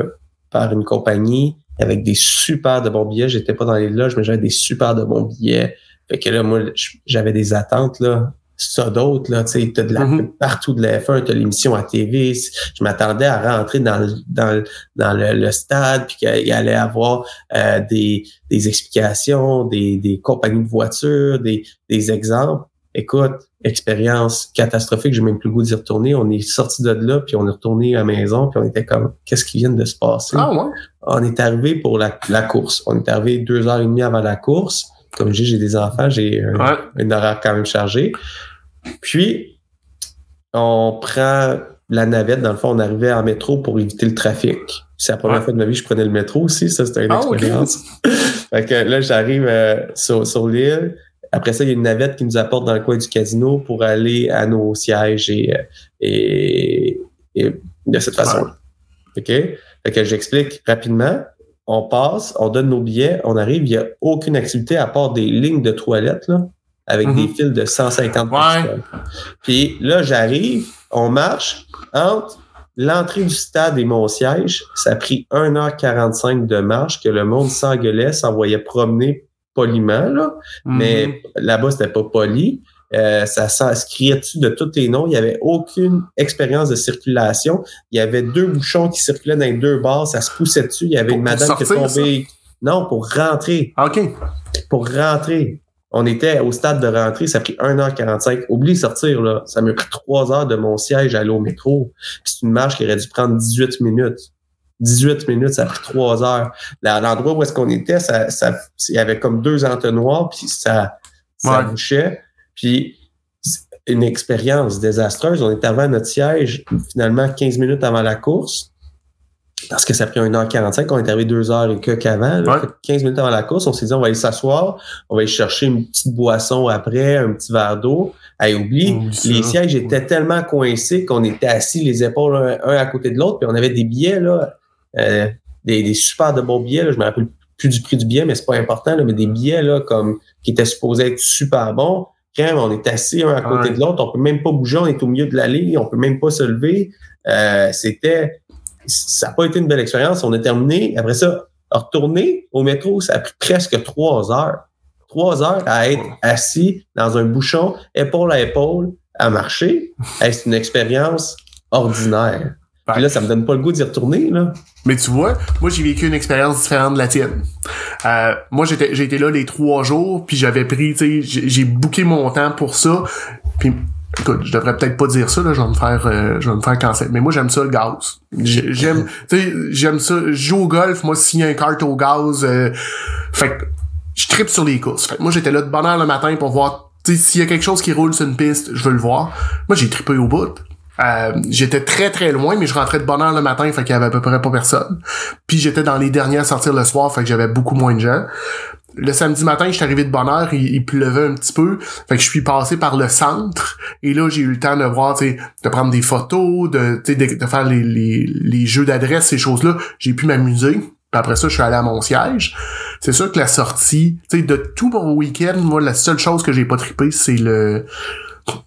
par une compagnie avec des super de bons billets. J'étais pas dans les loges, mais j'avais des super de bons billets. Fait que là, moi, j'avais des attentes, là. Ça d'autres, là, tu sais, t'as de la Mhm. pub partout de la F1, t'as l'émission à TV. Je m'attendais à rentrer dans le, dans le, dans le, le stade, puis qu'il y allait avoir euh, des, des explications, des, des compagnies de voitures, des, des exemples. Écoute, expérience catastrophique, j'ai même plus le goût d'y retourner. On est sorti de là, puis on est retourné à la maison, puis on était comme, qu'est-ce qui vient de se passer? Ah ouais? On est arrivé pour la, la course. On est arrivé deux heures et demie avant la course. Comme je dis, j'ai des enfants, j'ai un, Ouais. un horaire quand même chargé. Puis, on prend la navette. Dans le fond, on arrivait en métro pour éviter le trafic. C'est la première Ouais. fois de ma vie que je prenais le métro aussi. Ça, c'était une Ah, expérience. fait que là, j'arrive euh, sur, sur l'île. Après ça, il y a une navette qui nous apporte dans le coin du casino pour aller à nos sièges et, euh, et, et de cette façon-là. OK? Fait que j'explique rapidement. On passe, on donne nos billets, on arrive, il n'y a aucune activité à part des lignes de toilettes, là, avec Mhm. des fils de 150 Ouais. Puis là, j'arrive, on marche entre l'entrée du stade et mon siège. Ça a pris 1h45 de marche que le monde s'engueulait, s'envoyait promener poliment, là. Mhm. Mais là-bas, c'était pas poli. Euh, ça, ça se criait dessus de tous les noms? Il n'y avait aucune expérience de circulation. Il y avait deux bouchons qui circulaient dans les deux bars. Ça se poussait dessus. Il y avait Pour- une madame qui est tombée. Non, pour rentrer. OK. Pour rentrer. On était au stade de rentrée. Ça a pris 1h45. Oublie de sortir, là. Ça m'a pris trois heures de mon siège à aller au métro. Puis C'est une marche qui aurait dû prendre 18 minutes. 18 minutes, ça a pris trois heures. Là, L'endroit où est-ce qu'on était, ça, ça, il y avait comme deux entonnoirs, puis ça, ça Ouais. bouchait. Puis une expérience désastreuse. On est avant notre siège, finalement 15 minutes avant la course. Parce que ça a pris 1h45, on est arrivé deux heures et quelques avant. là. Ouais. Fait que 15 minutes avant la course, on s'est dit on va aller s'asseoir, on va aller chercher une petite boisson après, un petit verre d'eau. Hey, oublie, Oublie ça. les sièges étaient tellement coincés qu'on était assis les épaules un, un à côté de l'autre, puis on avait des billets, là, euh, des, des super de bons billets. Là, je me rappelle plus du prix du billet, mais c'est pas important, là, mais des billets là, comme qui étaient supposés être super bons. Quand on est assis un à côté Ouais. de l'autre, on peut même pas bouger, on est au milieu de l'allée, on peut même pas se lever. Euh, C'était. Ça n'a pas été une belle expérience. On a terminé. Après ça, retourner au métro, ça a pris presque trois heures. Trois heures à être assis dans un bouchon, épaule à épaule, à marcher. Hey, c'est une expérience ordinaire. Puis là, ça me donne pas le goût d'y retourner, là. Mais tu vois, moi j'ai vécu une expérience différente de la tienne. Euh, moi j'étais j'ai été là les trois jours, puis j'avais pris, tu sais, j'ai j'ai booké mon temps pour ça. Puis écoute, je devrais peut-être pas dire ça là, je vais me faire euh, je vais me faire cancer. Mais moi j'aime ça le gaz. J'ai- J'aime tu sais, j'aime ça je joue au golf, moi s'il y a un kart au gaz euh, fait que je tripe sur les courses. Fait que moi j'étais là de bonne heure le matin pour voir tu sais s'il y a quelque chose qui roule sur une piste, je veux le voir. Moi j'ai trippé au bout. Euh, j'étais très très loin, mais je rentrais de bonne heure le matin, fait qu'il y avait à peu près pas personne. Puis j'étais dans les derniers à sortir le soir, fait que j'avais beaucoup moins de gens. Le samedi matin, je suis arrivé de bonne heure, il, pleuvait un petit peu, fait je suis passé par le centre, et là j'ai eu le temps de voir, de prendre des photos, de, faire les jeux d'adresse, ces choses-là. J'ai pu m'amuser. Puis après ça, je suis allé à mon siège. C'est sûr que la sortie, tu sais, de tout mon week-end, moi, la seule chose que j'ai pas trippé, c'est le,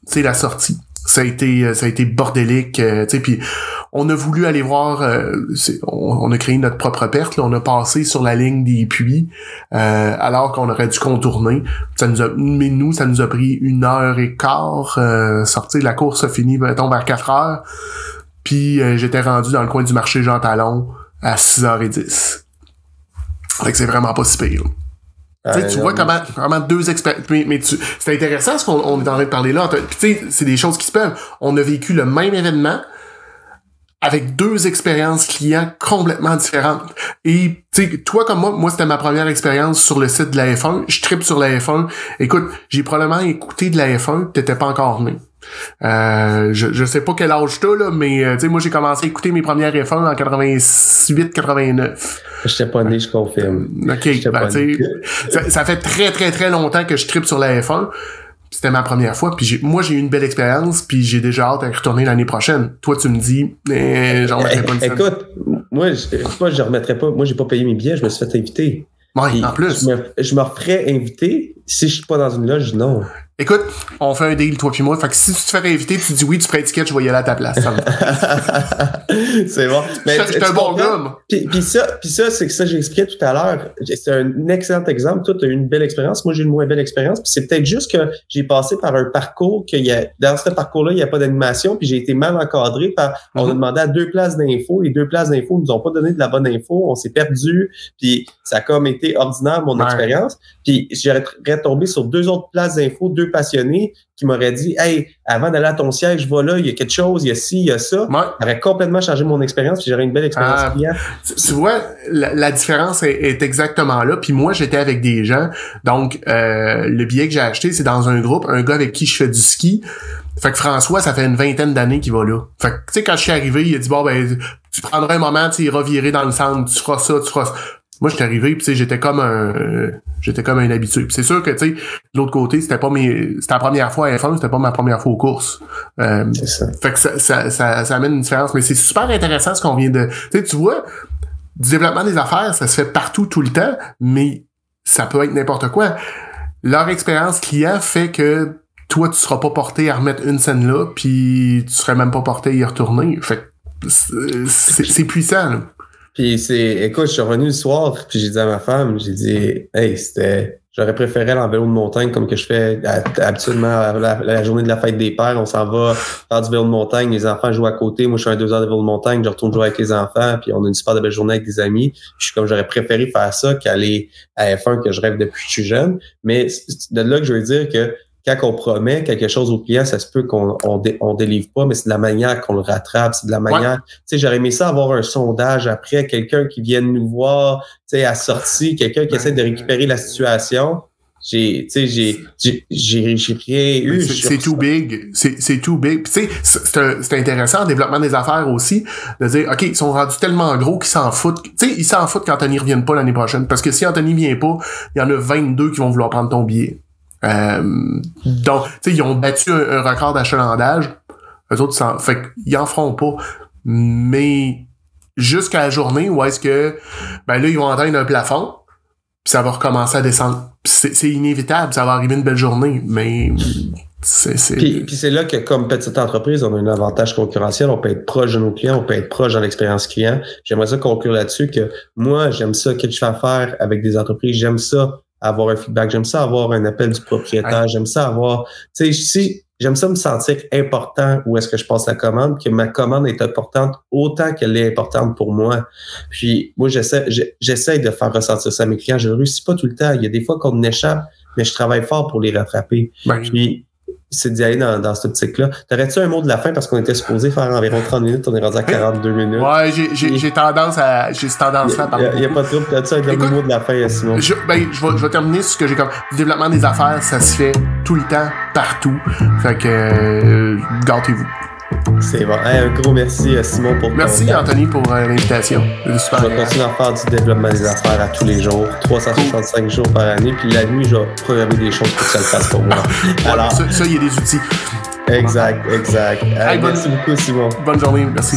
c'est la sortie. Ça a été, euh, ça a été bordélique, euh, tu sais, puis on a voulu aller voir, euh, on, a créé notre propre perte, là, on a passé sur la ligne des puits, euh, alors qu'on aurait dû contourner. Ça nous a, mais nous, ça nous a pris une heure et quart, euh, sortir, la course a fini, mettons, vers 4 heures, puis euh, j'étais rendu dans le coin du marché Jean Talon à 6h10. Fait que c'est vraiment pas si pire. Sais, Euh, tu non, vois comment, comment deux expériences. Mais, mais tu, c'est intéressant ce qu'on on est en train de parler là. Puis tu sais, c'est des choses qui se peuvent. On a vécu le même événement avec deux expériences clients complètement différentes. Et tu sais, toi comme moi, moi c'était ma première expérience sur le site de la F1. Je tripe sur la F1. Écoute, j'ai probablement écouté de la F1, t'étais pas encore né. Euh, je, je sais pas quel âge t'as, là, mais euh, tu sais, moi j'ai commencé à écouter mes premières F1 en 88-89. J'étais pas né, je confirme. Ok, ben, sais, ça, ça fait très très très longtemps que je tripe sur la F1. C'était ma première fois, puis moi j'ai eu une belle expérience, puis j'ai déjà hâte à y retourner l'année prochaine. Toi tu me dis, eh, j'en mettrai pas une Eh, scène. Écoute, moi, je, moi, je remettrais pas. Moi, j'ai pas payé mes billets, je me suis fait inviter. Ouais, en plus. Je me, je me referais inviter si je suis pas dans une loge, non. Écoute, on fait un deal, toi puis moi. Fait que si tu te fais inviter, tu dis oui, tu prends un ticket, je vais y aller à ta place. C'est bon. Suis tu un bon gars. Puis, puis ça, puis ça c'est que ça, j'expliquais tout à l'heure. C'est un excellent exemple. Toi, tu as eu une belle expérience. Moi, j'ai une moins belle expérience. Puis c'est peut-être juste que j'ai passé par un parcours qu'il y a, dans ce parcours-là, il n'y a pas d'animation. Puis j'ai été mal encadré par, on a Mhm. demandé à deux places d'infos. Les deux places d'infos nous ont pas donné de la bonne info. On s'est perdu. Puis ça a comme été ordinaire, mon Ouais. expérience. Puis j'aurais tombé sur deux autres places d'infos, deux passionnés qui m'auraient dit, hey, avant d'aller à ton siège, voilà, il y a quelque chose, il y a ci, il y a ça. Ouais. Ça aurait complètement changé mon expérience, puis j'aurais une belle expérience Ah. client. Tu, vois, la, la différence est, est exactement là. Puis moi, j'étais avec des gens. Donc, euh, le billet que j'ai acheté, c'est dans un groupe, un gars avec qui je fais du ski. Fait que François, ça fait une vingtaine d'années qu'il va là. Fait que, tu sais, quand je suis arrivé, il a dit, bon, ben, tu prendras un moment, tu sais, revirer dans le centre, tu feras ça, tu feras ça. Moi, j'étais arrivé, puis tu sais, j'étais comme un, euh, j'étais comme un habitué. C'est sûr que, tu sais, de l'autre côté, c'était pas mes, c'était la première fois à F1, c'était pas ma première fois aux courses. Euh, C'est ça. fait que ça, ça, ça, ça amène une différence. Mais c'est super intéressant ce qu'on vient de. Tu sais, tu vois, du développement des affaires, ça se fait partout tout le temps, mais ça peut être n'importe quoi. Leur expérience client fait que toi, tu seras pas porté à remettre une scène là, puis tu serais même pas porté à y retourner. Fait c'est puissant. Là. Puis c'est, écoute, je suis revenu le soir, puis j'ai dit à ma femme, j'ai dit, hey, c'était, j'aurais préféré aller en vélo de montagne comme que je fais à la, journée de la fête des pères. On s'en va faire du vélo de montagne, les enfants jouent à côté. Moi, je fais un deux heures de vélo de montagne, je retourne jouer avec les enfants, puis on a une super belle journée avec des amis. Je suis comme, j'aurais préféré faire ça qu'aller à F1 que je rêve depuis que je suis jeune. Mais c'est de là que je veux dire que quand on promet quelque chose au client, ça se peut qu'on on, dé- on délivre pas, mais c'est de la manière qu'on le rattrape, c'est de la manière. Tu sais, j'aurais aimé ça avoir un sondage après, quelqu'un qui vienne nous voir, tu sais, à sortie, quelqu'un qui essaie de récupérer la situation. J'ai, tu sais, j'ai, j'ai, j'ai j'ai rien eu. C'est too big. C'est c'est too big. Tu sais, c'est- intéressant en développement des affaires aussi, de dire, OK, ils sont rendus tellement gros qu'ils s'en foutent. Tu sais, ils s'en foutent qu'Anthony revienne pas l'année prochaine. Parce que si Anthony vient pas, il y en a 22 qui vont vouloir prendre ton billet. Euh, donc, tu sais, ils ont battu un, record d'achalandage. Eux autres, ils s'en- fait qu'ils en feront pas. Mais jusqu'à la journée où est-ce que, ben là, ils vont atteindre un plafond, puis ça va recommencer à descendre. C'est inévitable, ça va arriver une belle journée, mais c'est... Puis, c'est là que, comme petite entreprise, on a un avantage concurrentiel. On peut être proche de nos clients, on peut être proche dans l'expérience client. J'aimerais ça conclure là-dessus que moi, j'aime ça, que je fais affaire avec des entreprises, j'aime ça avoir un feedback, j'aime ça avoir un appel du propriétaire, j'aime ça avoir, tu sais, si, j'aime ça me sentir important où est-ce que je passe la commande, que ma commande est importante autant qu'elle est importante pour moi. Puis, moi, j'essaie, j'essaie de faire ressentir ça à mes clients. Je ne réussis pas tout le temps. Il y a des fois qu'on échappe, mais je travaille fort pour les rattraper. ben, Puis, c'est d'y aller dans, dans cette optique-là. T'aurais-tu un mot de la fin parce qu'on était supposé faire environ 30 minutes, on est rendu à 42 minutes? ouais, j'ai- tendance à... J'ai cette tendance-là à Il n'y a, pas de trouble. T'as-tu un dernier mot de la fin, Simon? Je, ben, je vais, je vais terminer sur ce que j'ai comme. Le développement des affaires, ça se fait tout le temps, partout. Fait que, euh, gâtez-vous. C'est bon. Hey, un gros merci, euh, Simon, pour Merci. Anthony, pour euh, l'invitation. Super Je vais continuer à faire du développement des affaires à tous les jours, 365 jours par année. Puis la nuit, je vais programmer des choses pour que ça le fasse pour moi. Alors, Ça, ça, il y a des outils. exact, exact. Hey, Hey, bonne- merci beaucoup, Simon. Bonne journée, merci.